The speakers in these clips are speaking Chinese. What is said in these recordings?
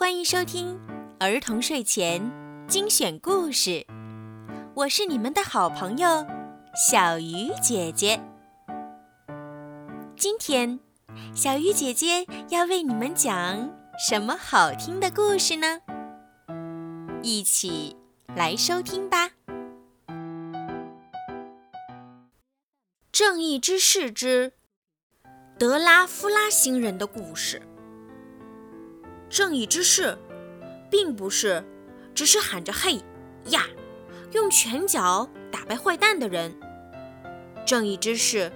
欢迎收听儿童睡前精选故事，我是你们的好朋友小鱼姐姐。今天，小鱼姐姐要为你们讲什么好听的故事呢？一起来收听吧。正义之士之德拉夫拉星人的故事。正义之士，并不是只是喊着“嘿呀”，用拳脚打败坏蛋的人。正义之士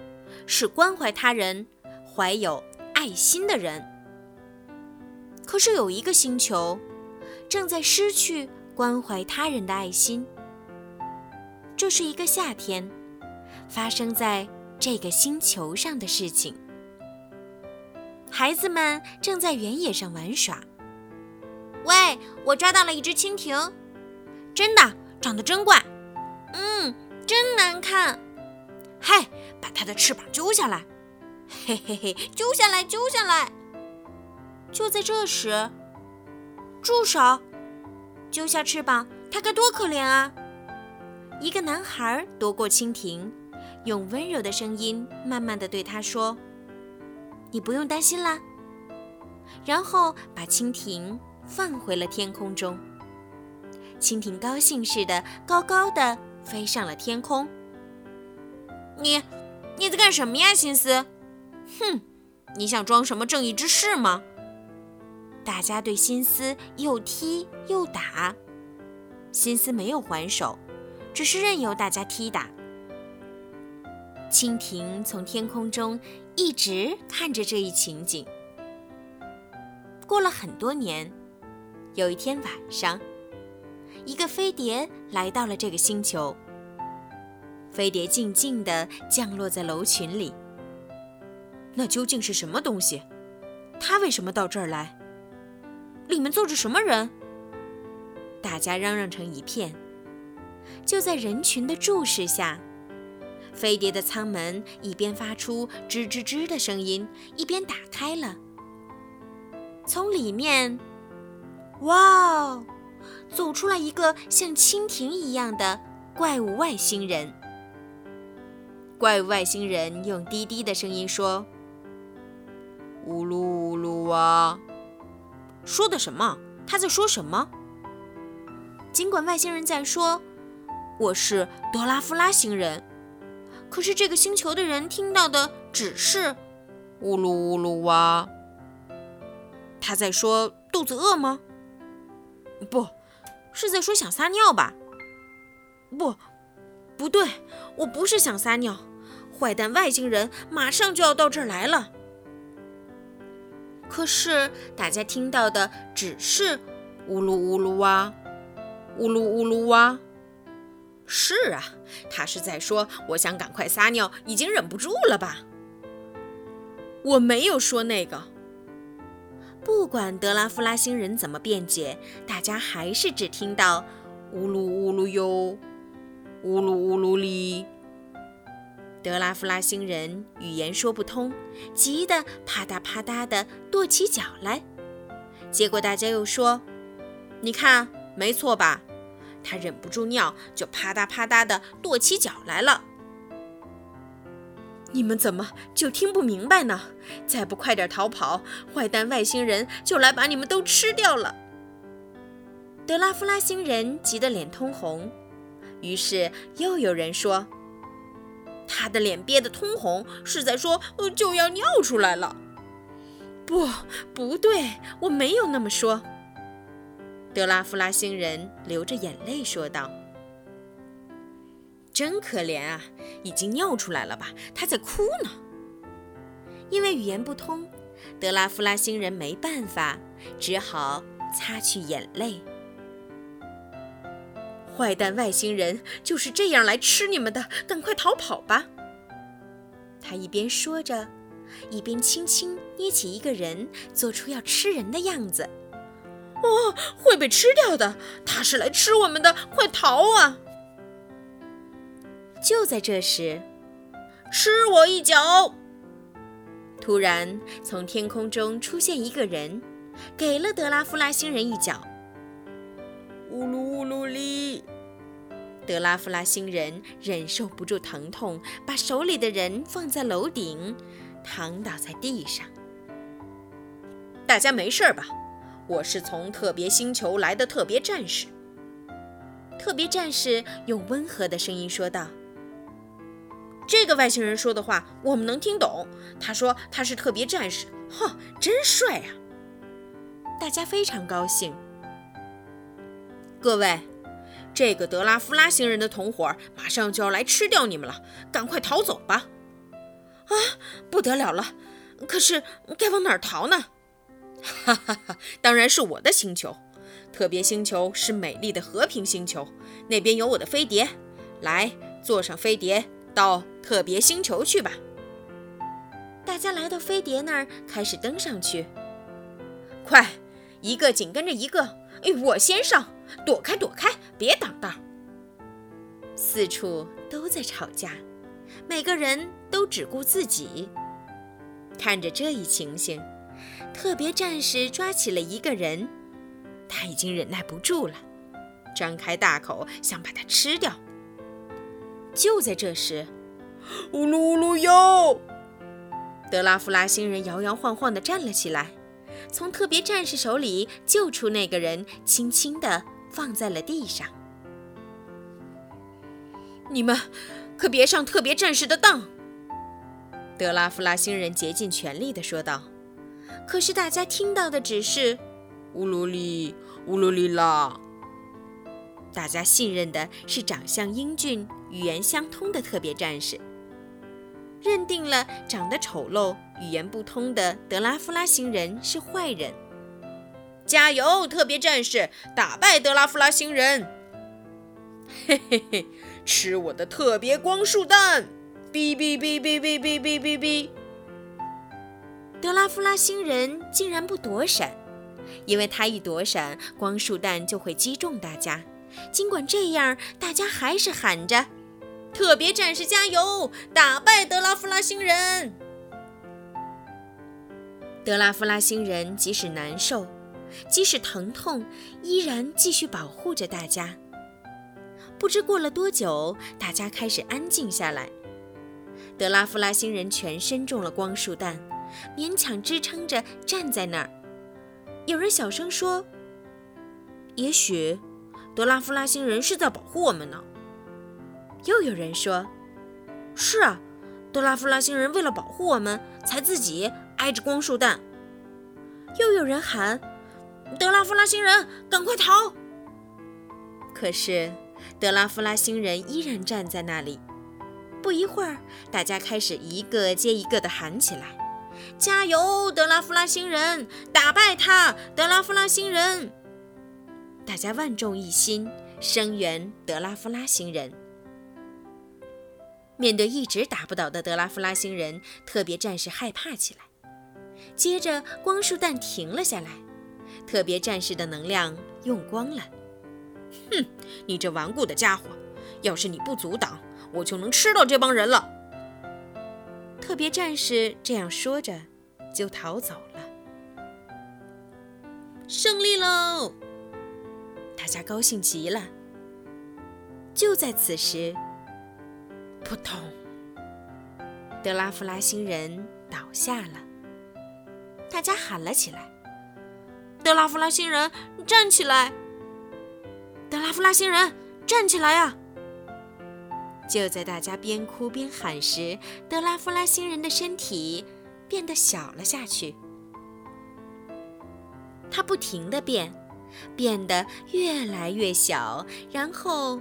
是关怀他人、怀有爱心的人。可是有一个星球正在失去关怀他人的爱心。这是一个夏天发生在这个星球上的事情。孩子们正在原野上玩耍。喂，我抓到了一只蜻蜓，真的，长得真怪，嗯，真难看。嗨，把它的翅膀揪下来，嘿嘿嘿，揪下来，揪下来。就在这时，住手！揪下翅膀，它该多可怜啊！一个男孩夺过蜻蜓，用温柔的声音慢慢的对他说。你不用担心啦。然后把蜻蜓放回了天空中。蜻蜓高兴似的高高的飞上了天空。你，你在干什么呀，心思？哼，你想装什么正义之士吗？大家对心思又踢又打，心思没有还手，只是任由大家踢打。蜻蜓从天空中一直看着这一情景。过了很多年，有一天晚上，一个飞碟来到了这个星球。飞碟静静地降落在楼群里。那究竟是什么东西？它为什么到这儿来？里面坐着什么人？大家嚷嚷成一片。就在人群的注视下。飞碟的舱门一边发出吱吱吱的声音，一边打开了。从里面，哇哦，走出来一个像蜻蜓一样的怪物外星人。怪物外星人用低低的声音说：“呜噜呜噜哇！”说的什么？他在说什么？尽管外星人在说：“我是德拉夫拉星人。”可是这个星球的人听到的只是“呜噜呜噜哇”。他在说肚子饿吗？不是在说想撒尿吧？不，不对，我不是想撒尿。坏蛋外星人马上就要到这儿来了。可是大家听到的只是“呜噜呜噜哇，呜噜呜噜哇”。是啊，他是在说我想赶快撒尿，已经忍不住了吧？我没有说那个。不管德拉夫拉星人怎么辩解，大家还是只听到呜噜呜噜哟，呜噜呜噜哩。德拉夫拉星人语言说不通，急得啪嗒啪嗒地跺起脚来。结果大家又说：“你看，没错吧？”他忍不住尿，就啪嗒啪嗒地跺起脚来了。你们怎么就听不明白呢？再不快点逃跑，坏蛋外星人就来把你们都吃掉了。德拉夫拉星人急得脸通红，于是又有人说：“他的脸憋得通红，是在说就要尿出来了。”不，不对，我没有那么说。德拉夫拉星人流着眼泪说道：“真可怜啊，已经尿出来了吧？他在哭呢。”因为语言不通，德拉夫拉星人没办法，只好擦去眼泪。坏蛋外星人就是这样来吃你们的，赶快逃跑吧！他一边说着，一边轻轻捏起一个人，做出要吃人的样子。哦，会被吃掉的！他是来吃我们的，快逃啊！就在这时，吃我一脚！突然，从天空中出现一个人，给了德拉夫拉星人一脚。乌噜乌噜哩！德拉夫拉星人忍受不住疼痛，把手里的人放在楼顶，躺倒在地上。大家没事吧？我是从特别星球来的特别战士。特别战士用温和的声音说道：“这个外星人说的话我们能听懂。他说他是特别战士，哼，真帅啊！”大家非常高兴。各位。这个德拉夫拉星人的同伙马上就要来吃掉你们了，赶快逃走吧！啊，不得了了！可是该往哪儿逃呢？哈哈哈，当然是我的星球，特别星球是美丽的和平星球，那边有我的飞碟，来，坐上飞碟到特别星球去吧！大家来到飞碟那儿，开始登上去。快，一个紧跟着一个，哎，我先上。躲开，躲开，别挡道！四处都在吵架，每个人都只顾自己。看着这一情形，特别战士抓起了一个人，他已经忍耐不住了，张开大口想把他吃掉。就在这时，呜噜呜噜哟！德拉夫拉星人摇摇晃晃地站了起来，从特别战士手里救出那个人，轻轻地。放在了地上。你们可别上特别战士的当！德拉夫拉星人竭尽全力地说道。可是大家听到的只是“乌鲁里乌鲁里啦”。大家信任的是长相英俊、语言相通的特别战士，认定了长得丑陋、语言不通的德拉夫拉星人是坏人。加油，特别战士！打败德拉夫拉星人！嘿嘿嘿，吃我的特别光束弹！哔哔哔哔哔哔哔哔哔！德拉夫拉星人竟然不躲闪，因为他一躲闪，光束弹就会击中大家。尽管这样，大家还是喊着：“特别战士加油，打败德拉夫拉星人！”德拉夫拉星人即使难受。即使疼痛，依然继续保护着大家。不知过了多久，大家开始安静下来。德拉夫拉星人全身中了光束弹，勉强支撑着站在那儿。有人小声说：“也许德拉夫拉星人是在保护我们呢。”又有人说：“是啊，德拉夫拉星人为了保护我们，才自己挨着光束弹。”又有人喊。德拉夫拉星人，赶快逃！可是，德拉夫拉星人依然站在那里。不一会儿，大家开始一个接一个地喊起来：“加油，德拉夫拉星人！打败他，德拉夫拉星人！”大家万众一心，声援德拉夫拉星人。面对一直打不倒的德拉夫拉星人，特别战士害怕起来。接着，光束弹停了下来。特别战士的能量用光了。哼，你这顽固的家伙！要是你不阻挡，我就能吃到这帮人了。特别战士这样说着，就逃走了。胜利喽！大家高兴极了。就在此时，扑通！德拉夫拉星人倒下了。大家喊了起来。德拉夫拉星人，站起来！德拉夫拉星人，站起来呀！就在大家边哭边喊时，德拉夫拉星人的身体变得小了下去。他不停地变，变得越来越小，然后，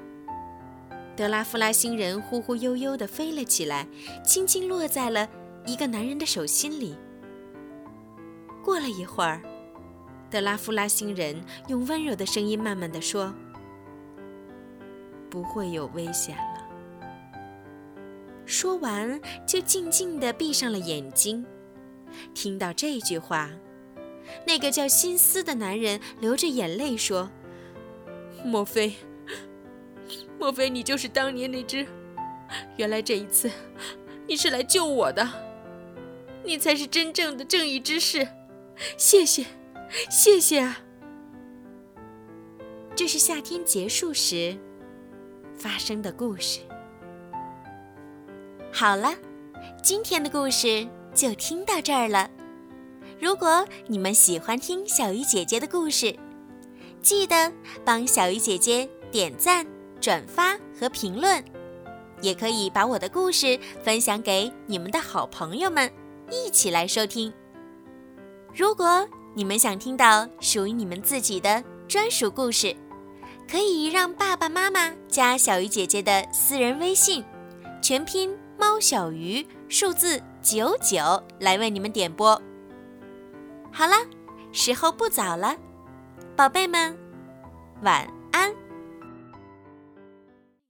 德拉夫拉星人忽忽悠悠地飞了起来，轻轻落在了一个男人的手心里。过了一会儿。德拉夫拉星人用温柔的声音慢慢地说：“不会有危险了。”说完，就静静地闭上了眼睛。听到这句话，那个叫辛斯的男人流着眼泪说：“莫非，莫非你就是当年那只？原来这一次，你是来救我的，你才是真正的正义之士。谢谢。”谢谢啊。这是夏天结束时发生的故事。好了，今天的故事就听到这儿了。如果你们喜欢听小鱼姐姐的故事，记得帮小鱼姐姐点赞、转发和评论，也可以把我的故事分享给你们的好朋友们，一起来收听。如果你们想听到属于你们自己的专属故事，可以让爸爸妈妈加小鱼姐姐的私人微信，全拼猫小鱼，数字九九，来为你们点播。好了，时候不早了，宝贝们，晚安。